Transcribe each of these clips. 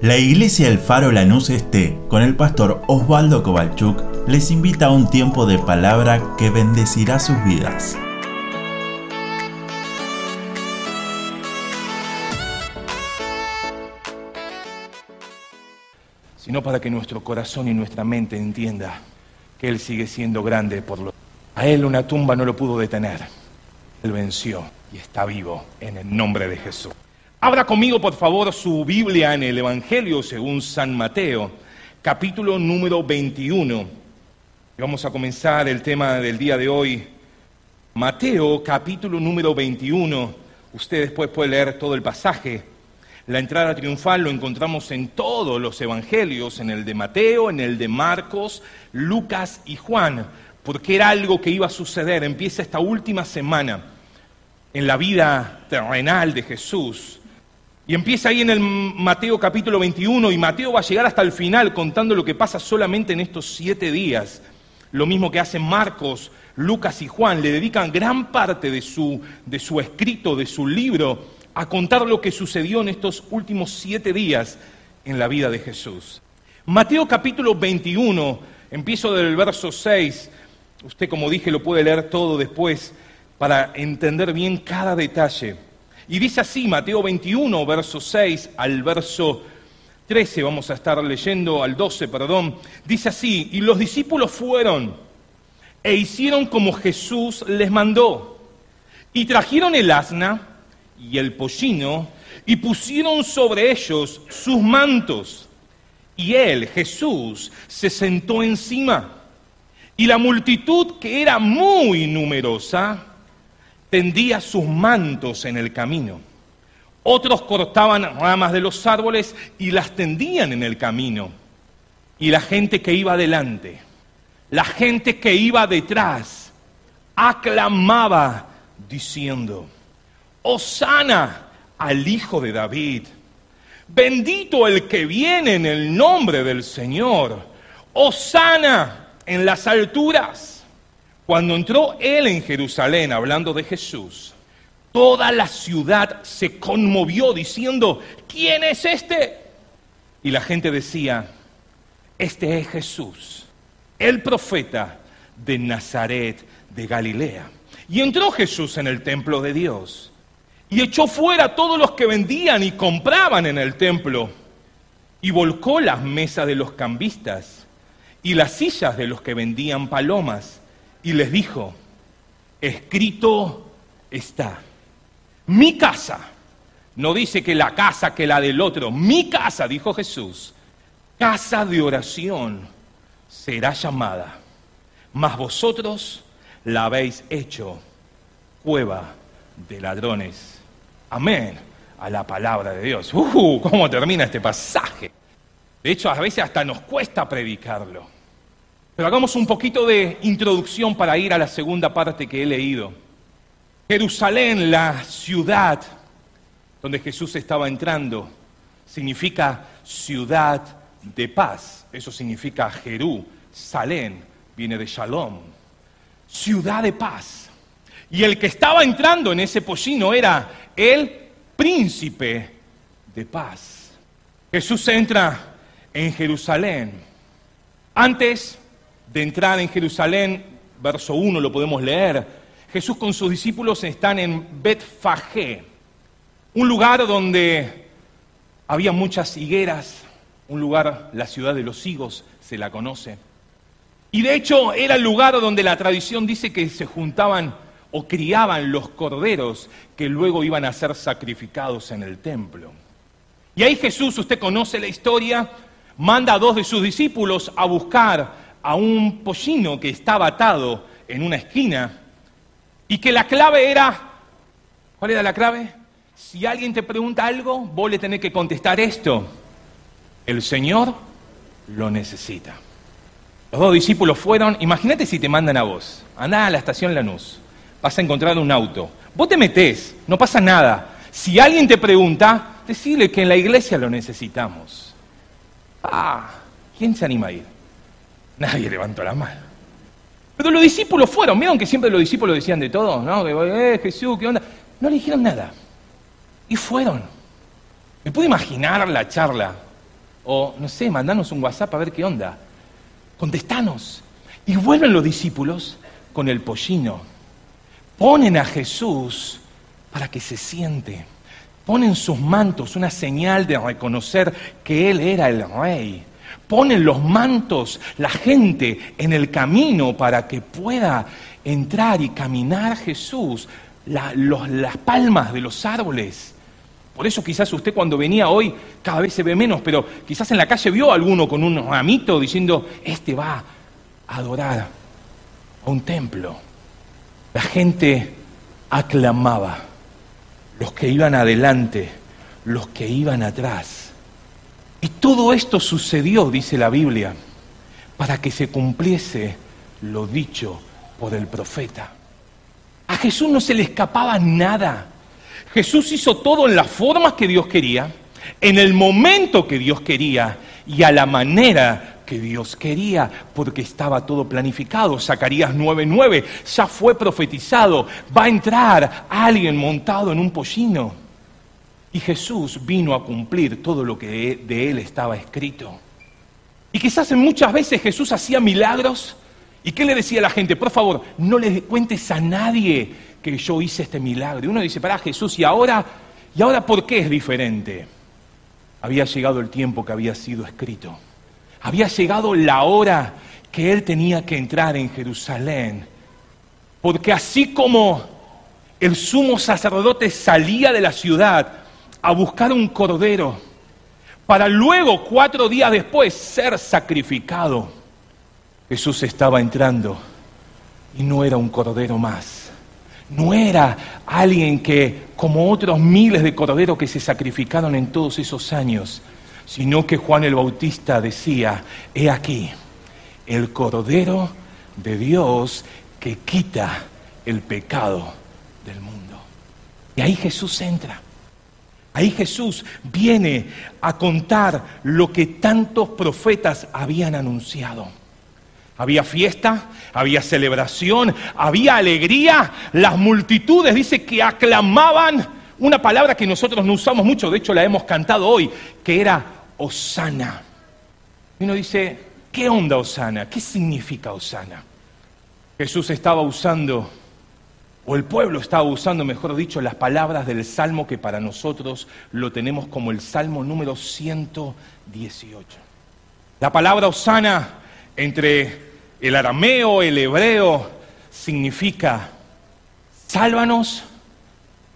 La Iglesia El Faro Lanús Este, con el pastor Osvaldo Kovalchuk, les invita a un tiempo de palabra que bendecirá sus vidas. Sino para que nuestro corazón y nuestra mente entienda que Él sigue siendo grande por lo a Él una tumba no lo pudo detener. Él venció y está vivo en el nombre de Jesús. Abra conmigo, por favor, su Biblia en el Evangelio según San Mateo, capítulo número 21. Vamos a comenzar el tema del día de hoy. Mateo, capítulo número 21. Usted después puede leer todo el pasaje. La entrada triunfal lo encontramos en todos los evangelios, en el de Mateo, en el de Marcos, Lucas y Juan, porque era algo que iba a suceder. Empieza esta última semana en la vida terrenal de Jesús y empieza ahí en el Mateo capítulo 21 y Mateo va a llegar hasta el final contando lo que pasa solamente en estos siete días. Lo mismo que hacen Marcos, Lucas y Juan, le dedican gran parte de su, de su escrito, de su libro, a contar lo que sucedió en estos últimos siete días en la vida de Jesús. Mateo capítulo 21, empiezo del verso 6, usted como dije lo puede leer todo después para entender bien cada detalle. Y dice así, Mateo 21, verso 6 al verso 13, vamos a estar leyendo al 12, perdón, dice así, y los discípulos fueron e hicieron como Jesús les mandó, y trajeron el asna y el pollino, y pusieron sobre ellos sus mantos, y él, Jesús, se sentó encima, y la multitud, que era muy numerosa, tendía sus mantos en el camino. Otros cortaban ramas de los árboles y las tendían en el camino. Y la gente que iba adelante, la gente que iba detrás, aclamaba diciendo, Osana al Hijo de David, bendito el que viene en el nombre del Señor, Osana en las alturas. Cuando entró él en Jerusalén hablando de Jesús, toda la ciudad se conmovió diciendo, ¿quién es este? Y la gente decía, este es Jesús, el profeta de Nazaret de Galilea. Y entró Jesús en el templo de Dios y echó fuera a todos los que vendían y compraban en el templo y volcó las mesas de los cambistas y las sillas de los que vendían palomas y les dijo, escrito está, mi casa, no dice que la casa que la del otro, mi casa, dijo Jesús, casa de oración será llamada, mas vosotros la habéis hecho cueva de ladrones. Amén a la palabra de Dios. ¡Uh! ¿Cómo termina este pasaje? De hecho, a veces hasta nos cuesta predicarlo. Pero hagamos un poquito de introducción para ir a la segunda parte que he leído. Jerusalén, la ciudad donde Jesús estaba entrando, significa ciudad de paz. Eso significa Jerusalén, viene de Shalom. Ciudad de paz. Y el que estaba entrando en ese pollino era el príncipe de paz. Jesús entra en Jerusalén. Antes de entrar en Jerusalén, verso 1 lo podemos leer, Jesús con sus discípulos están en Betfagé, un lugar donde había muchas higueras, un lugar, la ciudad de los higos se la conoce. Y de hecho era el lugar donde la tradición dice que se juntaban o criaban los corderos que luego iban a ser sacrificados en el templo. Y ahí Jesús, usted conoce la historia, manda a dos de sus discípulos a buscar a un pollino que estaba atado en una esquina y que la clave era, ¿cuál era la clave? Si alguien te pregunta algo, vos le tenés que contestar esto. El Señor lo necesita. Los dos discípulos fueron, imagínate si te mandan a vos, andá a la estación Lanús, vas a encontrar un auto, vos te metés, no pasa nada. Si alguien te pregunta, decirle que en la iglesia lo necesitamos. Ah, ¿quién se anima a ir? Nadie levantó la mano. Pero los discípulos fueron, vieron que siempre los discípulos decían de todo, ¿no? Que, eh, Jesús, ¿qué onda? No le dijeron nada. Y fueron. Me puedo imaginar la charla. O, no sé, mandanos un WhatsApp a ver qué onda. Contestanos. Y vuelven los discípulos con el pollino. Ponen a Jesús para que se siente. Ponen sus mantos, una señal de reconocer que Él era el rey. Ponen los mantos, la gente en el camino para que pueda entrar y caminar Jesús, las palmas de los árboles. Por eso quizás usted cuando venía hoy cada vez se ve menos, pero quizás en la calle vio a alguno con un ramito diciendo, este va a adorar a un templo. La gente aclamaba, los que iban adelante, los que iban atrás. Y todo esto sucedió, dice la Biblia, para que se cumpliese lo dicho por el profeta. A Jesús no se le escapaba nada. Jesús hizo todo en la forma que Dios quería, en el momento que Dios quería y a la manera que Dios quería, porque estaba todo planificado. Zacarías 9:9 ya fue profetizado, va a entrar alguien montado en un pollino. Y Jesús vino a cumplir todo lo que de él estaba escrito. Y quizás muchas veces Jesús hacía milagros ¿Y qué le decía a la gente? Por favor, no le cuentes a nadie que yo hice este milagro. Y uno dice, para Jesús, ¿y ahora? ¿Y ahora por qué es diferente? Había llegado el tiempo que había sido escrito. Había llegado la hora que él tenía que entrar en Jerusalén. Porque así como el sumo sacerdote salía de la ciudad a buscar un cordero, para luego, cuatro días después, ser sacrificado Jesús estaba entrando y no era un cordero más. No era alguien que, como otros miles de corderos que se sacrificaron en todos esos años, sino que Juan el Bautista decía, he aquí, el cordero de Dios que quita el pecado del mundo. Y ahí Jesús entra. Ahí Jesús viene a contar lo que tantos profetas habían anunciado. Había fiesta, había celebración, había alegría. Las multitudes, dice que aclamaban una palabra que nosotros no usamos mucho, de hecho la hemos cantado hoy, que era Osana. Y uno dice, ¿qué onda Osana? ¿Qué significa Osana? Jesús estaba usando, o el pueblo estaba usando, mejor dicho, las palabras del Salmo que para nosotros lo tenemos como el Salmo número 118. La palabra Osana entre el arameo, el hebreo, significa, sálvanos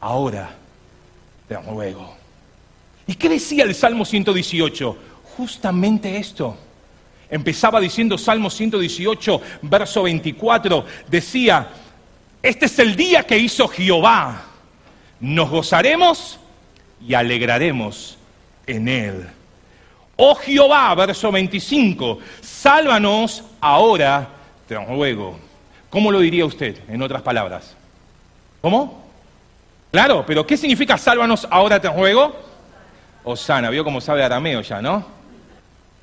ahora, te ruego. ¿Y qué decía el Salmo 118? Justamente esto. Empezaba diciendo Salmo 118, verso 24, decía, este es el día que hizo Jehová, nos gozaremos y alegraremos en él. Oh Jehová, verso 25, sálvanos ahora, te ruego. ¿Cómo lo diría usted, en otras palabras? ¿Cómo? Claro, pero ¿qué significa sálvanos ahora, te ruego? Osana, vio cómo sabe arameo ya, ¿no?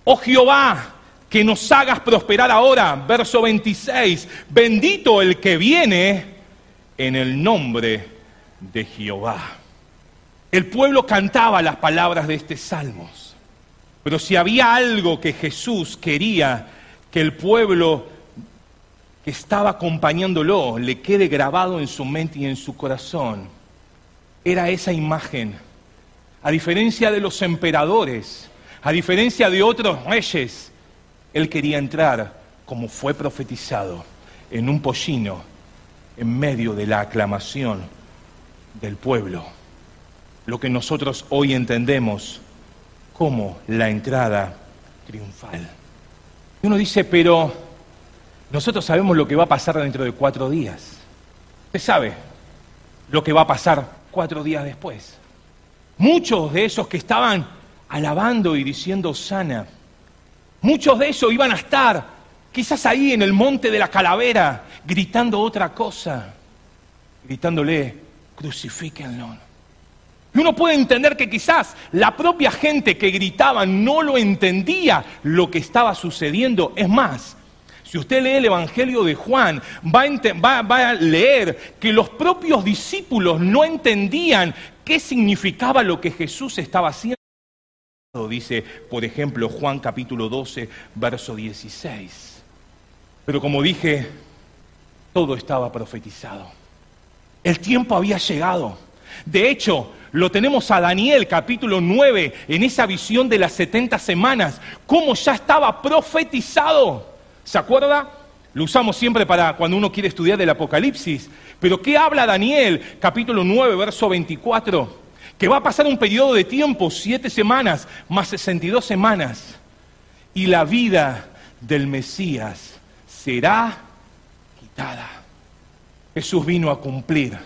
Oh Jehová, que nos hagas prosperar ahora, verso 26, bendito el que viene en el nombre de Jehová. El pueblo cantaba las palabras de este salmo. Pero si había algo que Jesús quería que el pueblo que estaba acompañándolo le quede grabado en su mente y en su corazón, era esa imagen. A diferencia de los emperadores, a diferencia de otros reyes, él quería entrar, como fue profetizado, en un pollino en medio de la aclamación del pueblo. Lo que nosotros hoy entendemos como la entrada triunfal. Y uno dice, pero nosotros sabemos lo que va a pasar dentro de cuatro días. Usted sabe lo que va a pasar cuatro días después. Muchos de esos que estaban alabando y diciendo sana, muchos de esos iban a estar quizás ahí en el monte de la calavera gritando otra cosa, gritándole, crucifíquenlo. Y uno puede entender que quizás la propia gente que gritaba no lo entendía lo que estaba sucediendo. Es más, si usted lee el Evangelio de Juan, va a, va a, leer que los propios discípulos no entendían qué significaba lo que Jesús estaba haciendo. Dice, por ejemplo, Juan capítulo 12, verso 16. Pero como dije, todo estaba profetizado. El tiempo había llegado. De hecho, lo tenemos a Daniel capítulo 9 en esa visión de las 70 semanas, cómo ya estaba profetizado. ¿Se acuerda? Lo usamos siempre para cuando uno quiere estudiar el Apocalipsis. Pero ¿qué habla Daniel capítulo 9, verso 24? Que va a pasar un periodo de tiempo, siete semanas, más 62 semanas. Y la vida del Mesías será quitada. Jesús vino a cumplir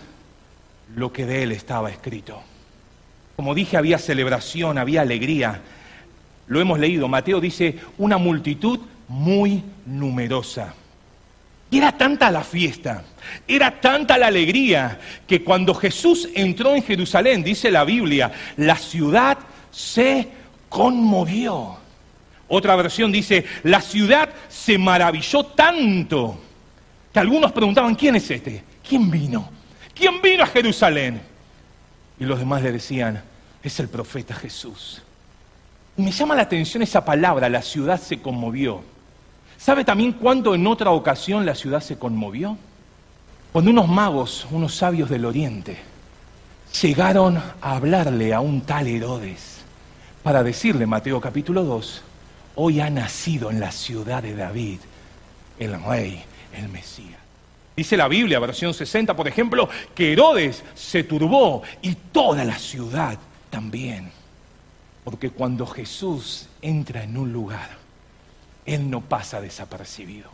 lo que de él estaba escrito. Como dije, había celebración, había alegría. Lo hemos leído. Mateo dice, una multitud muy numerosa. Y era tanta la fiesta, era tanta la alegría, que cuando Jesús entró en Jerusalén, dice la Biblia, la ciudad se conmovió. Otra versión dice, la ciudad se maravilló tanto, que algunos preguntaban, ¿quién es este? ¿Quién vino? ¿Quién vino a Jerusalén? Y los demás le decían, es el profeta Jesús. Y me llama la atención esa palabra, la ciudad se conmovió. ¿Sabe también cuándo en otra ocasión la ciudad se conmovió? Cuando unos magos, unos sabios del oriente, llegaron a hablarle a un tal Herodes para decirle, Mateo capítulo 2, hoy ha nacido en la ciudad de David el rey, el Mesías. Dice la Biblia, versión 60, por ejemplo, que Herodes se turbó y toda la ciudad también. Porque cuando Jesús entra en un lugar, Él no pasa desapercibido.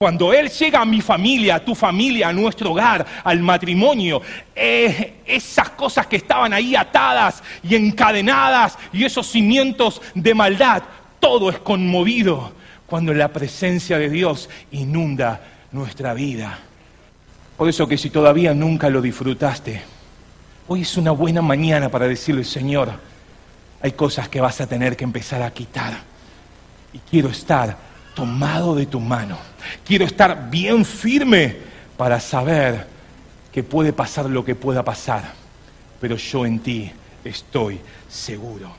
Cuando Él llega a mi familia, a tu familia, a nuestro hogar, al matrimonio, eh, esas cosas que estaban ahí atadas y encadenadas y esos cimientos de maldad, todo es conmovido cuando la presencia de Dios inunda nuestra vida. Por eso que si todavía nunca lo disfrutaste, hoy es una buena mañana para decirle, Señor, hay cosas que vas a tener que empezar a quitar. Y quiero estar tomado de tu mano. Quiero estar bien firme para saber que puede pasar lo que pueda pasar. Pero yo en ti estoy seguro.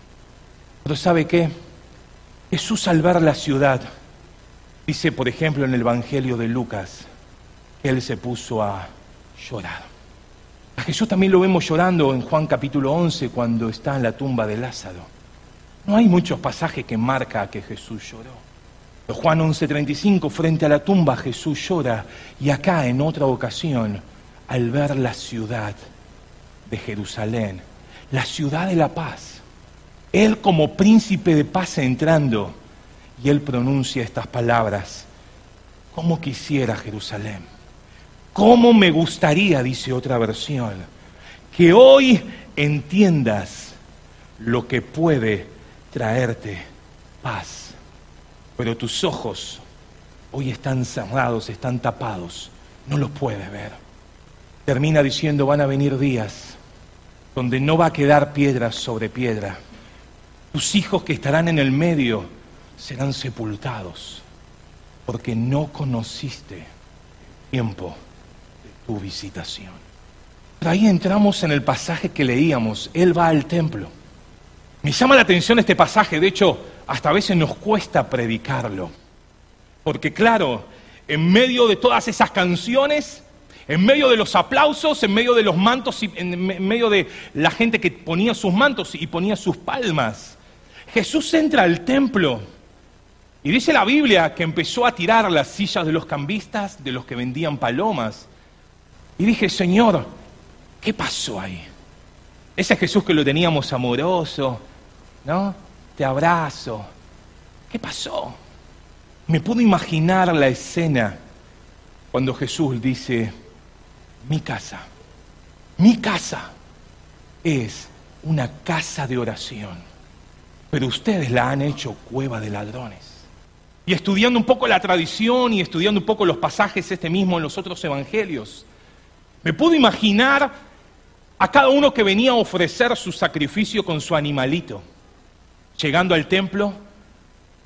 Pero ¿sabe qué? Jesús al la ciudad, Dice, por ejemplo, en el Evangelio de Lucas, que él se puso a llorar. A Jesús también lo vemos llorando en Juan capítulo 11 cuando está en la tumba de Lázaro. No hay muchos pasajes que marca que Jesús lloró. Juan 11:35, frente a la tumba Jesús llora y acá en otra ocasión, al ver la ciudad de Jerusalén, la ciudad de la paz, él como príncipe de paz entrando, y él pronuncia estas palabras. ¿Cómo quisiera Jerusalén? ¿Cómo me gustaría, dice otra versión, que hoy entiendas lo que puede traerte paz? Pero tus ojos hoy están cerrados, están tapados, no los puedes ver. Termina diciendo, van a venir días donde no va a quedar piedra sobre piedra. Tus hijos que estarán en el medio serán sepultados porque no conociste el tiempo de tu visitación. ahí entramos en el pasaje que leíamos, Él va al templo. Me llama la atención este pasaje, de hecho, hasta a veces nos cuesta predicarlo. Porque claro, en medio de todas esas canciones, en medio de los aplausos, en medio de los mantos, en medio de la gente que ponía sus mantos y ponía sus palmas, Jesús entra al templo y dice la Biblia que empezó a tirar las sillas de los cambistas, de los que vendían palomas. Y dije, Señor, ¿qué pasó ahí? Ese Jesús que lo teníamos amoroso, ¿no? Te abrazo. ¿Qué pasó? Me puedo imaginar la escena cuando Jesús dice, mi casa, mi casa es una casa de oración, pero ustedes la han hecho cueva de ladrones. Y estudiando un poco la tradición y estudiando un poco los pasajes este mismo en los otros evangelios, me puedo imaginar a cada uno que venía a ofrecer su sacrificio con su animalito. Llegando al templo,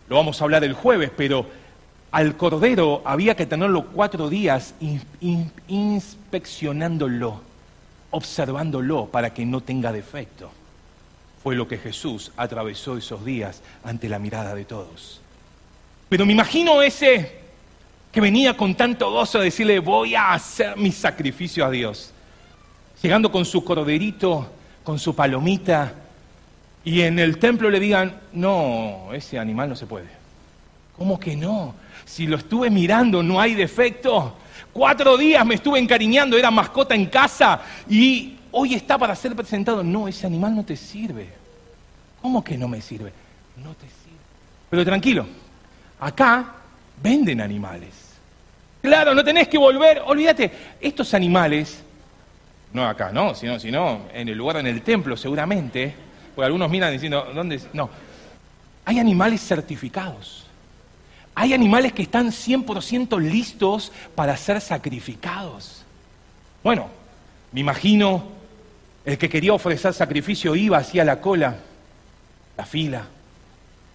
lo vamos a hablar el jueves, pero al cordero había que tenerlo cuatro días inspeccionándolo, observándolo para que no tenga defecto. fue lo que Jesús atravesó esos días ante la mirada de todos. Pero me imagino ese que venía con tanto gozo a decirle, voy a hacer mi sacrificio a Dios. Llegando con su corderito, con su palomita, y en el templo le digan, no, ese animal no se puede. ¿Cómo que no? Si lo estuve mirando, no hay defecto. Cuatro días me estuve encariñando, era mascota en casa y hoy está para ser presentado. No, ese animal no te sirve. ¿Cómo que no me sirve? No te sirve. Pero tranquilo, acá venden animales. Claro, no tenés que volver, olvídate, estos animales, no acá, no, sino, sino en el lugar, en el templo seguramente, porque algunos miran diciendo, ¿dónde? No, hay animales certificados. Hay animales que están 100% listos para ser sacrificados. Bueno, me imagino el que quería ofrecer sacrificio iba hacia la cola, la fila,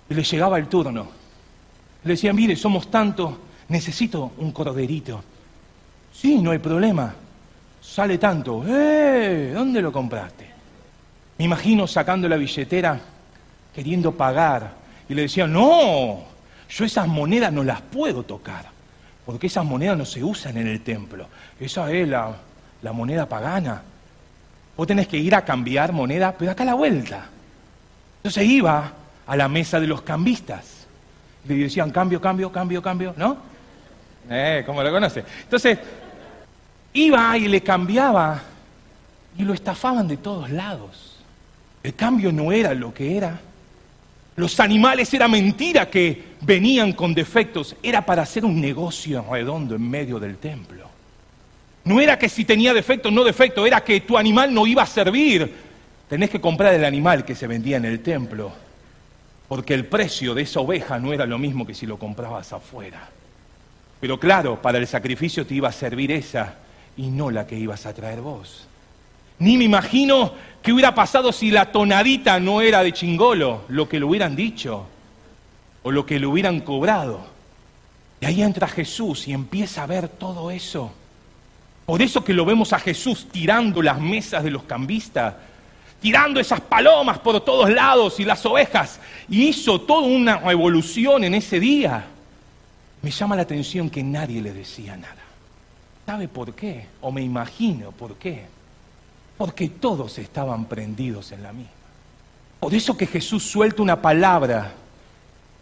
y le llegaba el turno. Le decían, mire, somos tantos, necesito un corderito. Sí, no hay problema. Sale tanto. ¡Eh! ¿Dónde lo compraste? Me imagino sacando la billetera, queriendo pagar. Y le decía, no, yo esas monedas no las puedo tocar, porque esas monedas no se usan en el templo. Esa es la, moneda pagana. Vos tenés que ir a cambiar moneda, pero acá a la vuelta. Entonces iba a la mesa de los cambistas. Le decían, cambio, cambio, cambio, cambio, ¿no? Eh, ¿Cómo lo conoce? Entonces, iba y le cambiaba y lo estafaban de todos lados. El cambio no era lo que era. Los animales era mentira que venían con defectos, era para hacer un negocio redondo en medio del templo. No era que si tenía defecto no defecto, era que tu animal no iba a servir. Tenés que comprar el animal que se vendía en el templo, porque el precio de esa oveja no era lo mismo que si lo comprabas afuera. Pero claro, para el sacrificio te iba a servir esa y no la que ibas a traer vos. Ni me imagino qué hubiera pasado si la tonadita no era de chingolo, lo que le hubieran dicho o lo que le hubieran cobrado. Y ahí entra Jesús y empieza a ver todo eso. Por eso que lo vemos a Jesús tirando las mesas de los cambistas, tirando esas palomas por todos lados y las ovejas. Y hizo toda una revolución en ese día. Me llama la atención que nadie le decía nada. ¿Sabe por qué? O me imagino por qué. Porque todos estaban prendidos en la misma. Por eso que Jesús suelta una palabra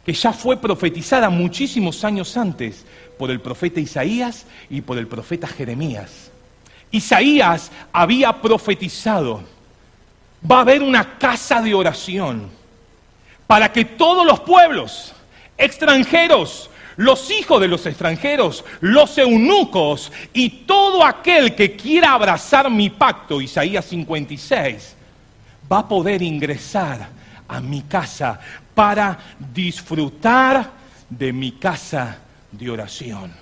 que ya fue profetizada muchísimos años antes por el profeta Isaías y por el profeta Jeremías. Isaías había profetizado, va a haber una casa de oración para que todos los pueblos, extranjeros, los hijos de los extranjeros, los eunucos y todo aquel que quiera abrazar mi pacto, Isaías 56, va a poder ingresar a mi casa para disfrutar de mi casa de oración.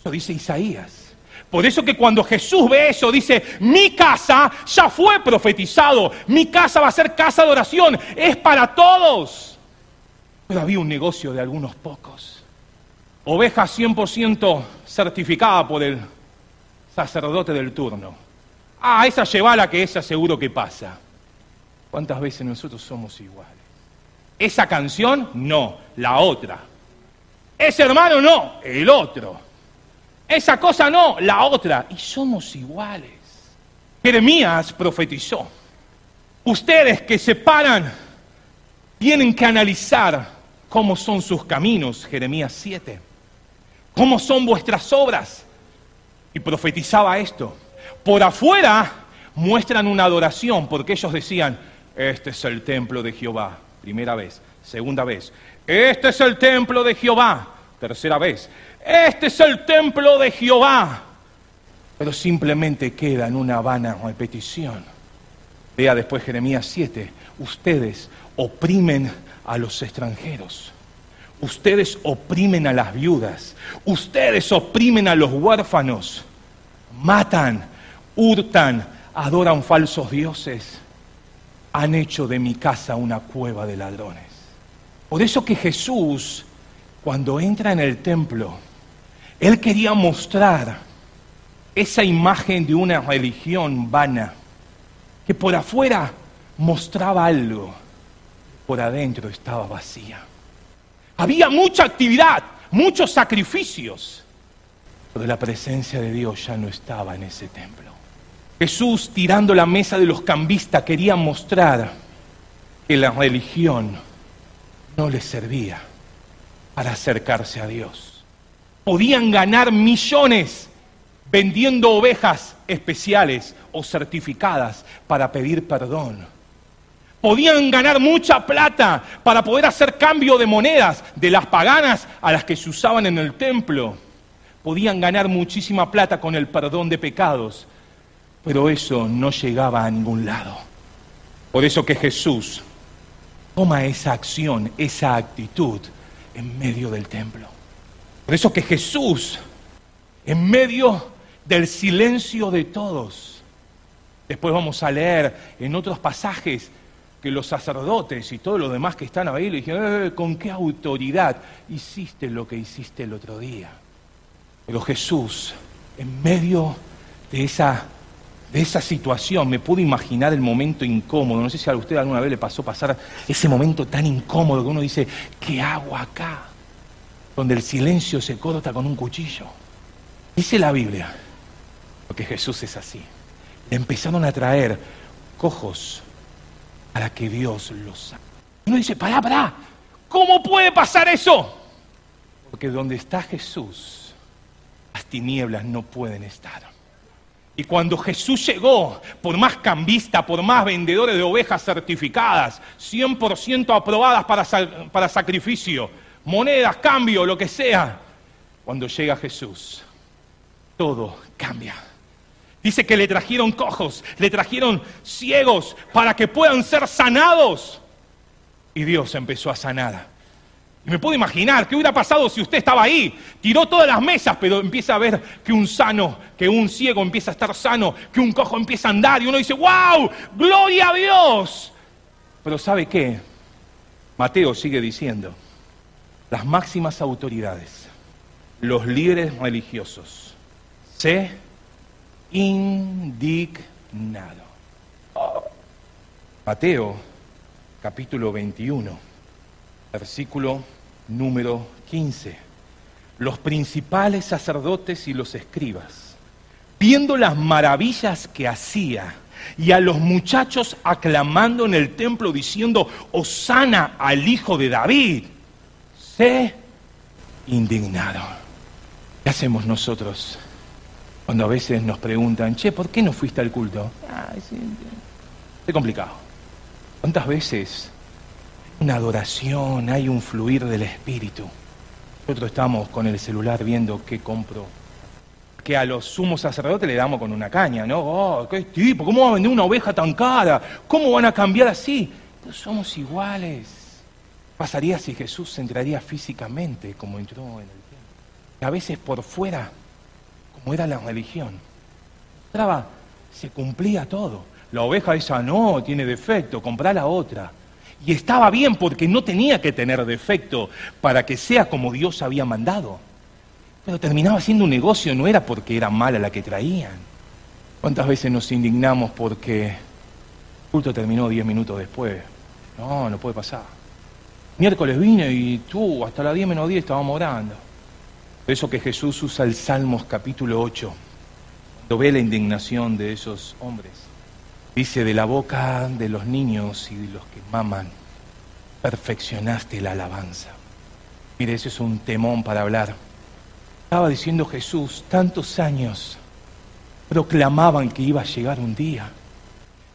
Eso dice Isaías. Por eso que cuando Jesús ve eso, dice, mi casa ya fue profetizado, mi casa va a ser casa de oración, es para todos. Pero había un negocio de algunos pocos oveja 100% certificada por el sacerdote del turno. Ah, esa llevala que esa seguro que pasa. ¿Cuántas veces nosotros somos iguales? Esa canción, no, la otra. Ese hermano, no, el otro. Esa cosa, no, la otra. Y somos iguales. Jeremías profetizó. Ustedes que se paran tienen que analizar cómo son sus caminos, Jeremías 7 ¿Cómo son vuestras obras? Y profetizaba esto. Por afuera muestran una adoración, porque ellos decían, este es el templo de Jehová, primera vez, segunda vez, este es el templo de Jehová, tercera vez, este es el templo de Jehová. Pero simplemente queda en una vana repetición. Vea después Jeremías 7, ustedes oprimen a los extranjeros Ustedes oprimen a las viudas, ustedes oprimen a los huérfanos, matan, hurtan, adoran falsos dioses, han hecho de mi casa una cueva de ladrones. Por eso que Jesús, cuando entra en el templo, él quería mostrar esa imagen de una religión vana, que por afuera mostraba algo, por adentro estaba vacía. Había mucha actividad, muchos sacrificios, pero la presencia de Dios ya no estaba en ese templo. Jesús, tirando la mesa de los cambistas, quería mostrar que la religión no les servía para acercarse a Dios. Podían ganar millones vendiendo ovejas especiales o certificadas para pedir perdón. Podían ganar mucha plata para poder hacer cambio de monedas de las paganas a las que se usaban en el templo. Podían ganar muchísima plata con el perdón de pecados, pero eso no llegaba a ningún lado. Por eso que Jesús toma esa acción, esa actitud en medio del templo. Por eso que Jesús, en medio del silencio de todos, después vamos a leer en otros pasajes que los sacerdotes y todos los demás que están ahí le dijeron, eh, ¿con qué autoridad hiciste lo que hiciste el otro día? Pero Jesús, en medio de esa de esa situación, me pude imaginar el momento incómodo. No sé si a usted alguna vez le pasó pasar ese momento tan incómodo que uno dice, ¿qué hago acá? Donde el silencio se corta con un cuchillo. Dice la Biblia, porque Jesús es así. Le empezaron a traer cojos para que Dios los saque. Uno dice, pará, pará, ¿cómo puede pasar eso? Porque donde está Jesús, las tinieblas no pueden estar. Y cuando Jesús llegó, por más cambista, por más vendedores de ovejas certificadas, 100% aprobadas para, para sacrificio, monedas, cambio, lo que sea, cuando llega Jesús, todo cambia. Dice que le trajeron cojos, le trajeron ciegos para que puedan ser sanados. Y Dios empezó a sanar y me puedo imaginar qué hubiera pasado si usted estaba ahí, tiró todas las mesas, pero empieza a ver que un sano, que un ciego empieza a estar sano, que un cojo empieza a andar y uno dice, wow, gloria a Dios. Pero ¿sabe qué? Mateo sigue diciendo, las máximas autoridades, los líderes religiosos, se indignaron. Mateo capítulo 21 versículo número 15. Los principales sacerdotes y los escribas, viendo las maravillas que hacía y a los muchachos aclamando en el templo diciendo, Osana al hijo de David, se indignaron. ¿Qué hacemos nosotros cuando a veces nos preguntan, che, ¿por qué no fuiste al culto? Ah, es complicado. ¿Cuántas veces una adoración, hay un fluir del espíritu. Nosotros estamos con el celular viendo qué compro. Que a los sumos sacerdotes le damos con una caña, ¿no? Oh, qué tipo, ¿cómo va a vender una oveja tan cara? ¿Cómo van a cambiar así? No somos iguales. Pasaría si Jesús entraría físicamente como entró en el templo. a veces por fuera, como era la religión, entraba, se cumplía todo. La oveja esa no, tiene defecto, comprá la otra. Y estaba bien porque no tenía que tener defecto para que sea como Dios había mandado. Pero terminaba siendo un negocio, no era porque era mala la que traían. ¿Cuántas veces nos indignamos porque el culto terminó diez minutos después? No, no puede pasar. Miércoles vine y tú, hasta las diez menos diez estábamos orando. Eso que Jesús usa el Salmos capítulo 8, cuando ve la indignación de esos hombres. Dice, de la boca de los niños y de los que maman, perfeccionaste la alabanza. Mire, ese es un temón para hablar. Estaba diciendo Jesús, tantos años proclamaban que iba a llegar un día.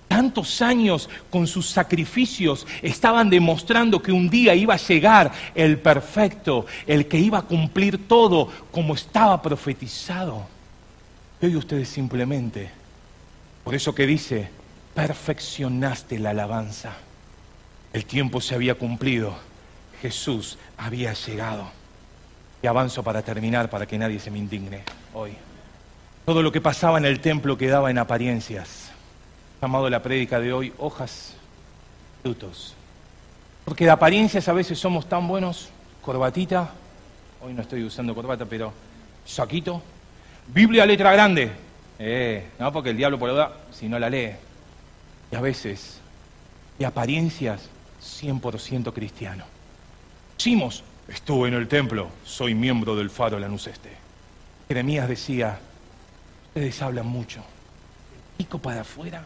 Tantos años con sus sacrificios estaban demostrando que un día iba a llegar el perfecto, el que iba a cumplir todo como estaba profetizado. Y hoy ustedes simplemente, por eso que dice, perfeccionaste la alabanza. El tiempo se había cumplido, Jesús había llegado. Y avanzo para terminar, para que nadie se me indigne hoy. Todo lo que pasaba en el templo quedaba en apariencias. Llamado la prédica de hoy, hojas, frutos. Porque de apariencias a veces somos tan buenos, corbatita, hoy no estoy usando corbata, pero saquito, Biblia letra grande. Eh, no, porque el diablo por duda, si no la lee, y a veces de apariencias 100% cristiano. Decimos, estuve en el templo, soy miembro del faro Lanús Este. Jeremías decía, ustedes hablan mucho, pico para afuera,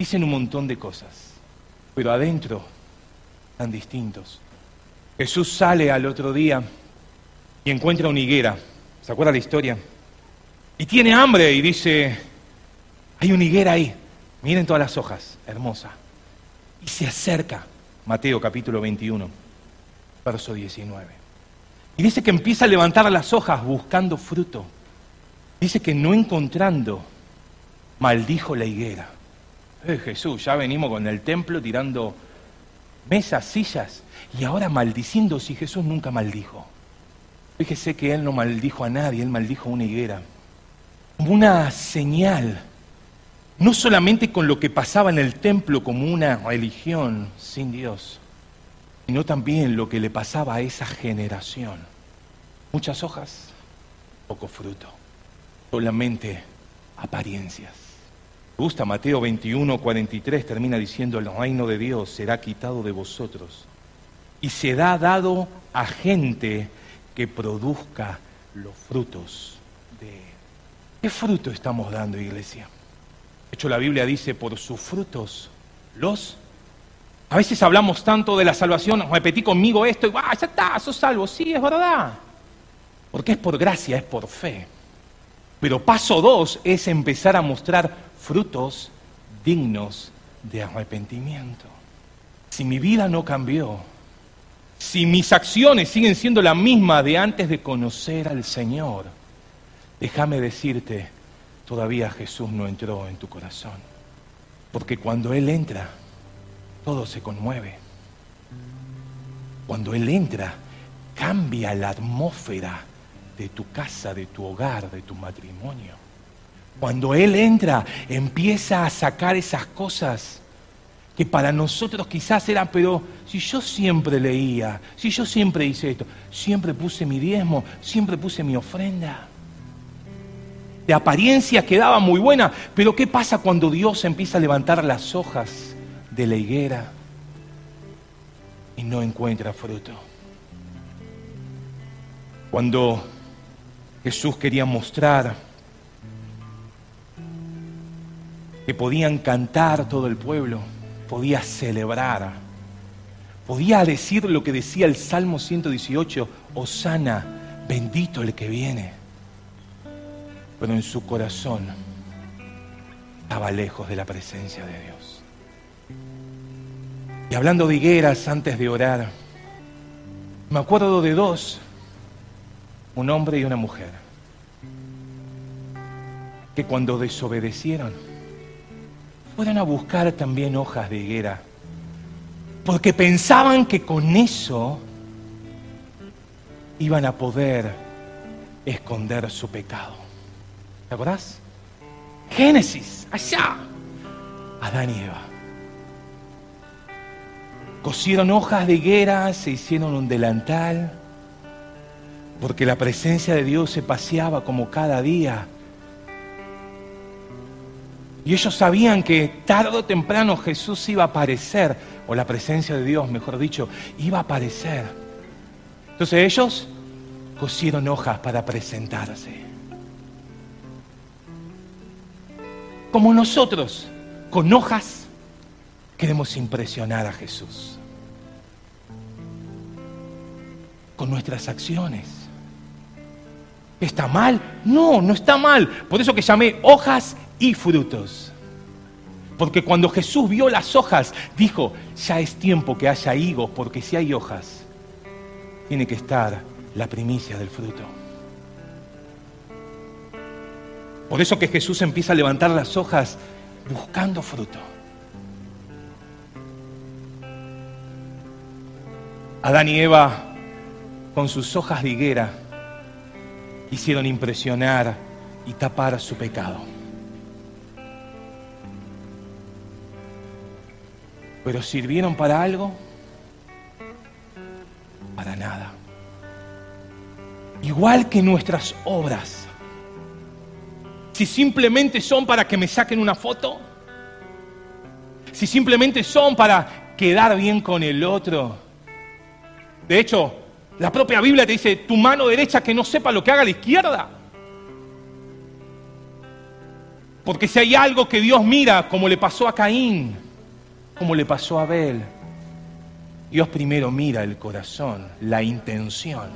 dicen un montón de cosas, pero adentro están distintos. Jesús sale al otro día y encuentra una higuera. ¿Se acuerda la historia? Y tiene hambre y dice, hay una higuera ahí, miren todas las hojas, hermosa. Y se acerca, Mateo capítulo 21, verso 19. Y dice que empieza a levantar las hojas buscando fruto. Dice que no encontrando, maldijo la higuera. Eh, Jesús, ya venimos con el templo tirando mesas, sillas, y ahora maldiciendo si Jesús nunca maldijo. Fíjese que Él no maldijo a nadie, Él maldijo a una higuera. Como una señal, no solamente con lo que pasaba en el templo como una religión sin Dios, sino también lo que le pasaba a esa generación. Muchas hojas, poco fruto, solamente apariencias. Gusta Mateo 21, 43, termina diciendo, el reino de Dios será quitado de vosotros y será dado a gente que produzca los frutos de él. ¿Qué fruto estamos dando, iglesia? De hecho, la Biblia dice, por sus frutos los... A veces hablamos tanto de la salvación, repetí conmigo esto y ¡ah, ya está, sos salvo! Sí, es verdad. Porque es por gracia, es por fe. Pero paso dos es empezar a mostrar frutos dignos de arrepentimiento. Si mi vida no cambió, si mis acciones siguen siendo las mismas de antes de conocer al Señor, déjame decirte, todavía Jesús no entró en tu corazón. Porque cuando Él entra, todo se conmueve. Cuando Él entra, cambia la atmósfera de tu casa, de tu hogar, de tu matrimonio. Cuando Él entra, empieza a sacar esas cosas que para nosotros quizás era, pero si yo siempre leía, si yo siempre hice esto, siempre puse mi diezmo, siempre puse mi ofrenda. De apariencia quedaba muy buena, pero ¿qué pasa cuando Dios empieza a levantar las hojas de la higuera y no encuentra fruto? Cuando Jesús quería mostrar que podían cantar todo el pueblo, podía celebrar, podía decir lo que decía el Salmo 118, Osana, bendito el que viene. Pero en su corazón estaba lejos de la presencia de Dios. Y hablando de higueras antes de orar, me acuerdo de dos, un hombre y una mujer, que cuando desobedecieron, fueron a buscar también hojas de higuera, porque pensaban que con eso iban a poder esconder su pecado. ¿Te acordás? Génesis, allá, Adán y Eva. Cosieron hojas de higuera, se hicieron un delantal, porque la presencia de Dios se paseaba como cada día y ellos sabían que tarde o temprano Jesús iba a aparecer, o la presencia de Dios, mejor dicho, iba a aparecer. Entonces ellos cosieron hojas para presentarse. Como nosotros, con hojas, queremos impresionar a Jesús. Con nuestras acciones. ¿Está mal? No, no está mal. Por eso que llamé hojas y frutos. Porque cuando Jesús vio las hojas, dijo, ya es tiempo que haya higos, porque si hay hojas, tiene que estar la primicia del fruto. Por eso que Jesús empieza a levantar las hojas buscando fruto. Adán y Eva, con sus hojas de higuera, quisieron impresionar y tapar su pecado. Pero sirvieron para algo? Para nada. Igual que nuestras obras. Si simplemente son para que me saquen una foto, si simplemente son para quedar bien con el otro. De hecho, la propia Biblia te dice, tu mano derecha que no sepa lo que haga la izquierda. Porque si hay algo que Dios mira, como le pasó a Caín, como le pasó a Abel, Dios primero mira el corazón, la intención.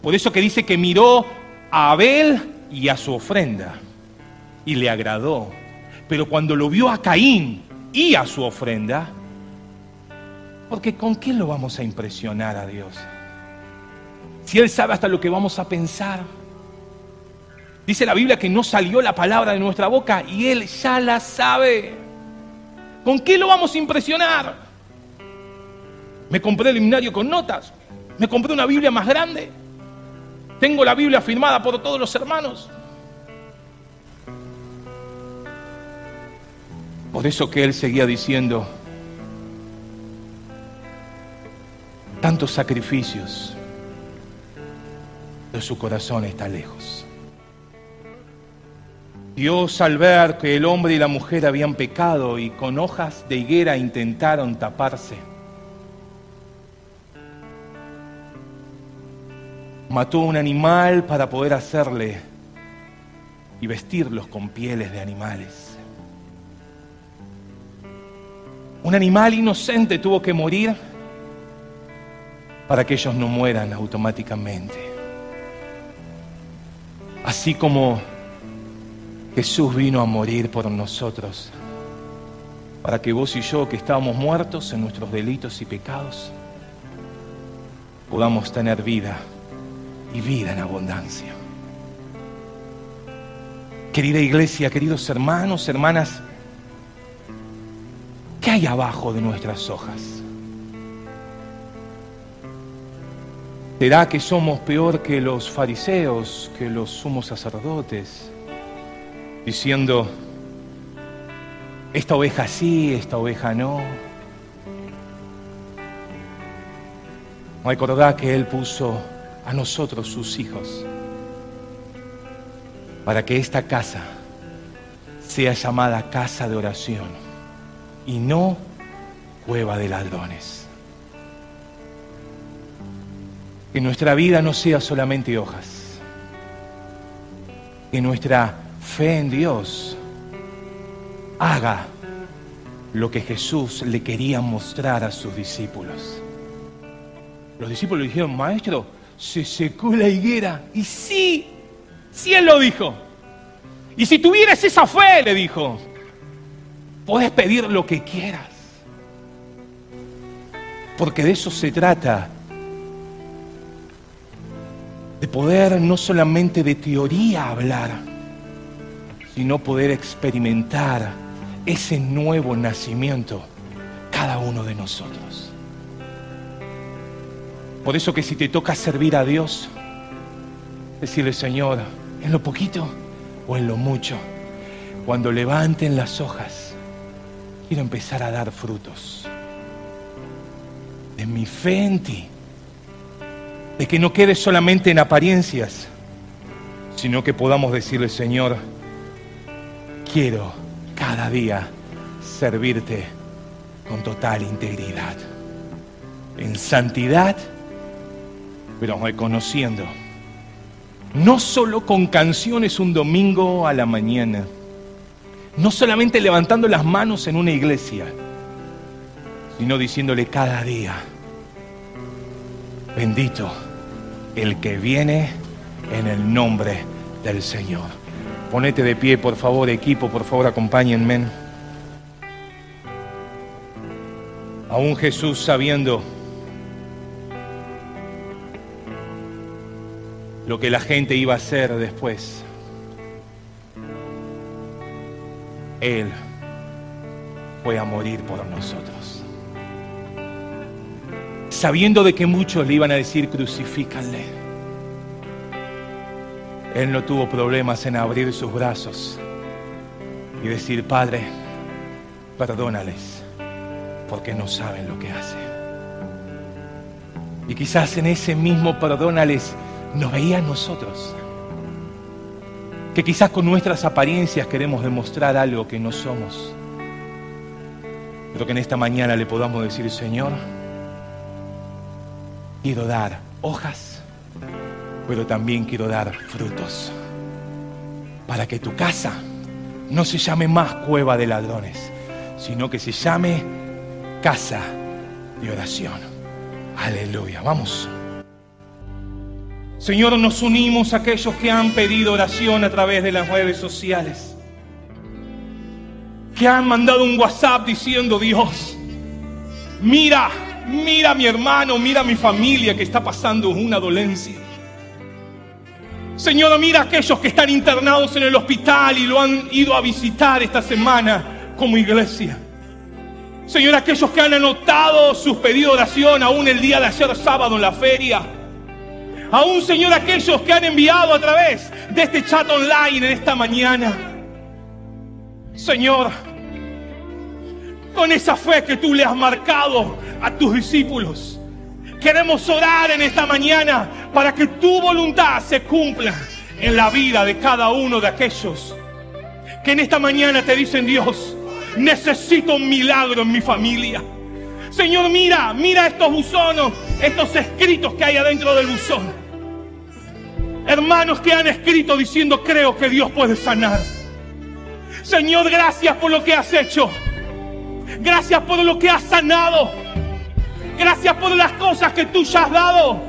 Por eso que dice que miró a Abel y a su ofrenda y le agradó. Pero cuando lo vio a Caín y a su ofrenda, porque ¿con qué lo vamos a impresionar a Dios? Si Él sabe hasta lo que vamos a pensar. Dice la Biblia que no salió la palabra de nuestra boca y Él ya la sabe. ¿Con qué lo vamos a impresionar? Me compré el himnario con notas. Me compré una Biblia más grande. Tengo la Biblia firmada por todos los hermanos. Por eso que él seguía diciendo, tantos sacrificios, pero su corazón está lejos. Dios al ver que el hombre y la mujer habían pecado y con hojas de higuera intentaron taparse, mató un animal para poder hacerle y vestirlos con pieles de animales. Un animal inocente tuvo que morir para que ellos no mueran automáticamente. Así como Jesús vino a morir por nosotros, para que vos y yo, que estábamos muertos en nuestros delitos y pecados, podamos tener vida y vida en abundancia. Querida iglesia, queridos hermanos, hermanas, ¿qué hay abajo de nuestras hojas? ¿Será que somos peor que los fariseos, que los sumos sacerdotes, diciendo, esta oveja sí, esta oveja no? Recordad que Él puso a nosotros, sus hijos, para que esta casa sea llamada casa de oración y no cueva de ladrones. Que nuestra vida no sea solamente hojas, que nuestra fe en Dios haga lo que Jesús le quería mostrar a sus discípulos. Los discípulos le dijeron, maestro, se secó la higuera. Y sí, sí él lo dijo. Y si tuvieras esa fe, le dijo, puedes pedir lo que quieras. Porque de eso se trata. De poder no solamente de teoría hablar, sino poder experimentar ese nuevo nacimiento cada uno de nosotros. Por eso que si te toca servir a Dios, decirle, Señor, en lo poquito o en lo mucho, cuando levanten las hojas, quiero empezar a dar frutos de mi fe en ti, de que no quede solamente en apariencias, sino que podamos decirle, Señor, quiero cada día servirte con total integridad, en santidad pero reconociendo, no solo con canciones un domingo a la mañana, no solamente levantando las manos en una iglesia, sino diciéndole cada día, bendito el que viene en el nombre del Señor. Ponete de pie, por favor, equipo, por favor, acompáñenme. Aún Jesús sabiendo lo que la gente iba a hacer después. Él fue a morir por nosotros. Sabiendo de que muchos le iban a decir crucifícanle. Él no tuvo problemas en abrir sus brazos y decir, Padre, perdónales, porque no saben lo que hacen. Y quizás en ese mismo perdónales nos veía a nosotros. Que quizás con nuestras apariencias queremos demostrar algo que no somos. Pero que en esta mañana le podamos decir, Señor, quiero dar hojas, pero también quiero dar frutos. Para que tu casa no se llame más cueva de ladrones, sino que se llame casa de oración. Aleluya, vamos. Señor, nos unimos a aquellos que han pedido oración a través de las redes sociales. Que han mandado un WhatsApp diciendo, Dios, mira, mira a mi hermano, mira a mi familia que está pasando una dolencia. Señor, mira a aquellos que están internados en el hospital y lo han ido a visitar esta semana como iglesia. Señor, aquellos que han anotado sus pedidos de oración aún el día de ayer sábado en la feria. Aún, Señor, aquellos que han enviado a través de este chat online en esta mañana. Señor, con esa fe que tú le has marcado a tus discípulos, queremos orar en esta mañana para que tu voluntad se cumpla en la vida de cada uno de aquellos que en esta mañana te dicen, Dios, necesito un milagro en mi familia. Señor, mira, mira estos buzonos, estos escritos que hay adentro del buzón. Hermanos que han escrito diciendo, creo que Dios puede sanar. Señor, gracias por lo que has hecho. Gracias por lo que has sanado. Gracias por las cosas que tú ya has dado.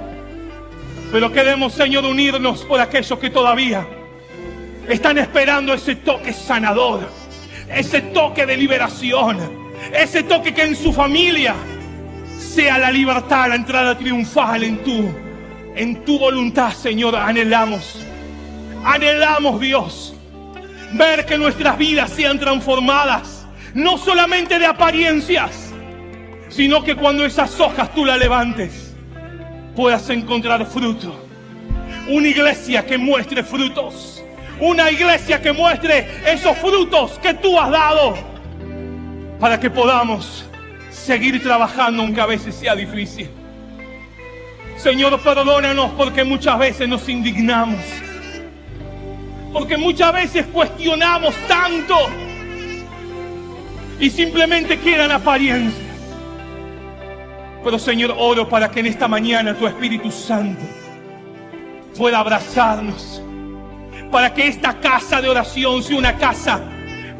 Pero queremos, Señor, unirnos por aquellos que todavía están esperando ese toque sanador, ese toque de liberación, ese toque que en su familia sea la libertad, la entrada triunfal en tu, en tu voluntad, Señor. Anhelamos, anhelamos, Dios, ver que nuestras vidas sean transformadas, no solamente de apariencias, sino que cuando esas hojas tú las levantes, puedas encontrar fruto. Una iglesia que muestre frutos. Una iglesia que muestre esos frutos que tú has dado. Para que podamos seguir trabajando aunque a veces sea difícil. Señor, perdónanos porque muchas veces nos indignamos. Porque muchas veces cuestionamos tanto. Y simplemente quedan apariencias. Pero Señor, oro para que en esta mañana tu Espíritu Santo pueda abrazarnos. Para que esta casa de oración sea una casa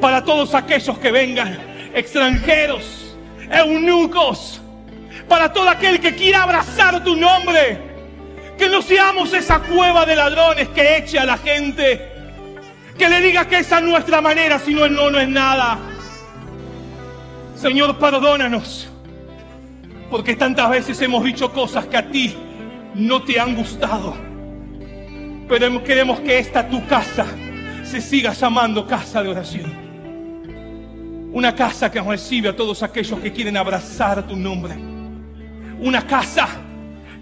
para todos aquellos que vengan, extranjeros, eunucos, para todo aquel que quiera abrazar tu nombre. Que no seamos esa cueva de ladrones que eche a la gente. Que le diga que esa es nuestra manera, si no, es nada. Señor, perdónanos porque tantas veces hemos dicho cosas que a ti no te han gustado. Pero queremos que esta tu casa se siga llamando casa de oración. Una casa que recibe a todos aquellos que quieren abrazar tu nombre. Una casa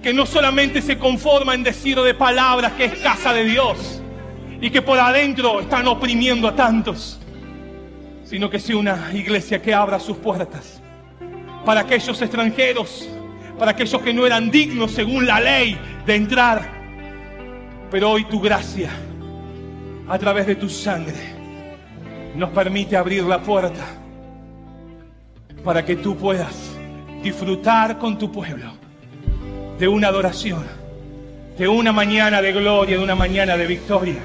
que no solamente se conforma en decir de palabras que es casa de Dios y que por adentro están oprimiendo a tantos, sino que sea una iglesia que abra sus puertas para aquellos extranjeros, para aquellos que no eran dignos según la ley de entrar. Pero hoy tu gracia, a través de tu sangre, nos permite abrir la puerta para que tú puedas disfrutar con tu pueblo de una adoración, de una mañana de gloria, de una mañana de victoria,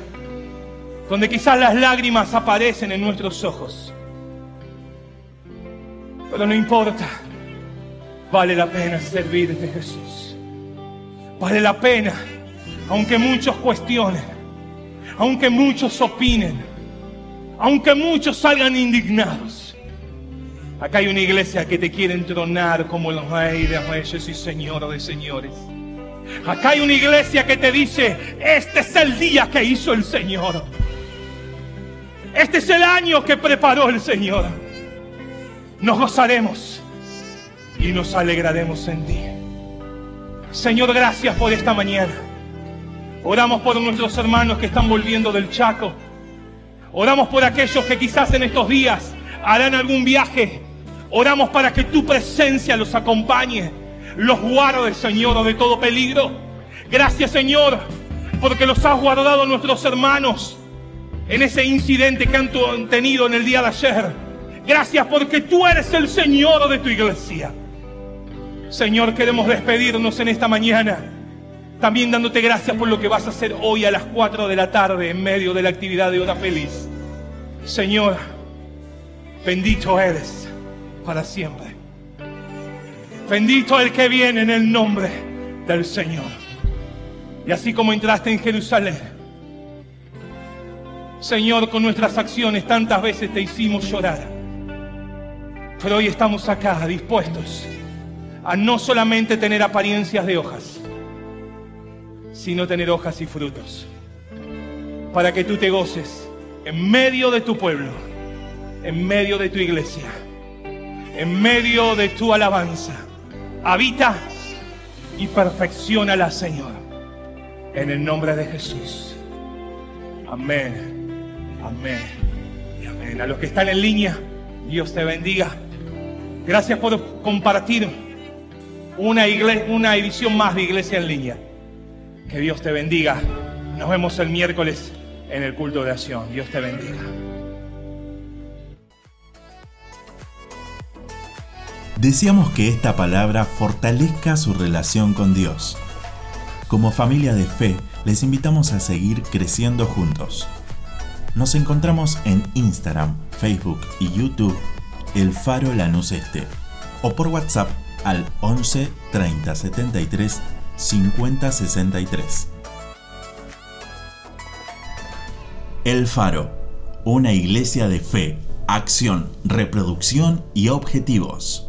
donde quizás las lágrimas aparecen en nuestros ojos. Pero no importa, Vale la pena servirte, Jesús. Vale la pena, aunque muchos cuestionen, aunque muchos opinen, aunque muchos salgan indignados. Acá hay una iglesia que te quiere entronar como el rey de reyes y señor de señores. Acá hay una iglesia que te dice, este es el día que hizo el Señor. Este es el año que preparó el Señor. Nos gozaremos y nos alegraremos en ti. Señor, gracias por esta mañana. Oramos por nuestros hermanos que están volviendo del Chaco. Oramos por aquellos que quizás en estos días harán algún viaje. Oramos para que tu presencia los acompañe, los guarde, Señor, de todo peligro. Gracias, Señor, porque los has guardado nuestros hermanos en ese incidente que han tenido en el día de ayer Gracias porque tú eres el Señor de tu iglesia. Señor, queremos despedirnos en esta mañana. También dándote gracias por lo que vas a hacer hoy a las 4 de la tarde en medio de la actividad de Hora Feliz. Señor, bendito eres para siempre. Bendito el que viene en el nombre del Señor. Y así como entraste en Jerusalén, Señor, con nuestras acciones tantas veces te hicimos llorar. Pero hoy estamos acá dispuestos a no solamente tener apariencias de hojas, sino tener hojas y frutos. Para que tú te goces en medio de tu pueblo, en medio de tu iglesia, en medio de tu alabanza. Habita y perfeccionala, Señor. En el nombre de Jesús. Amén. Amén. Y amén. A los que están en línea, Dios te bendiga. Gracias por compartir una, iglesia, una edición más de Iglesia en línea. Que Dios te bendiga. Nos vemos el miércoles en el culto de acción. Dios te bendiga. Deseamos que esta palabra fortalezca su relación con Dios. Como familia de fe, les invitamos a seguir creciendo juntos. Nos encontramos en Instagram, Facebook y YouTube, El Faro Lanús Este, o por WhatsApp al 11 30 73 50 63. El Faro, una iglesia de fe, acción, reproducción y objetivos.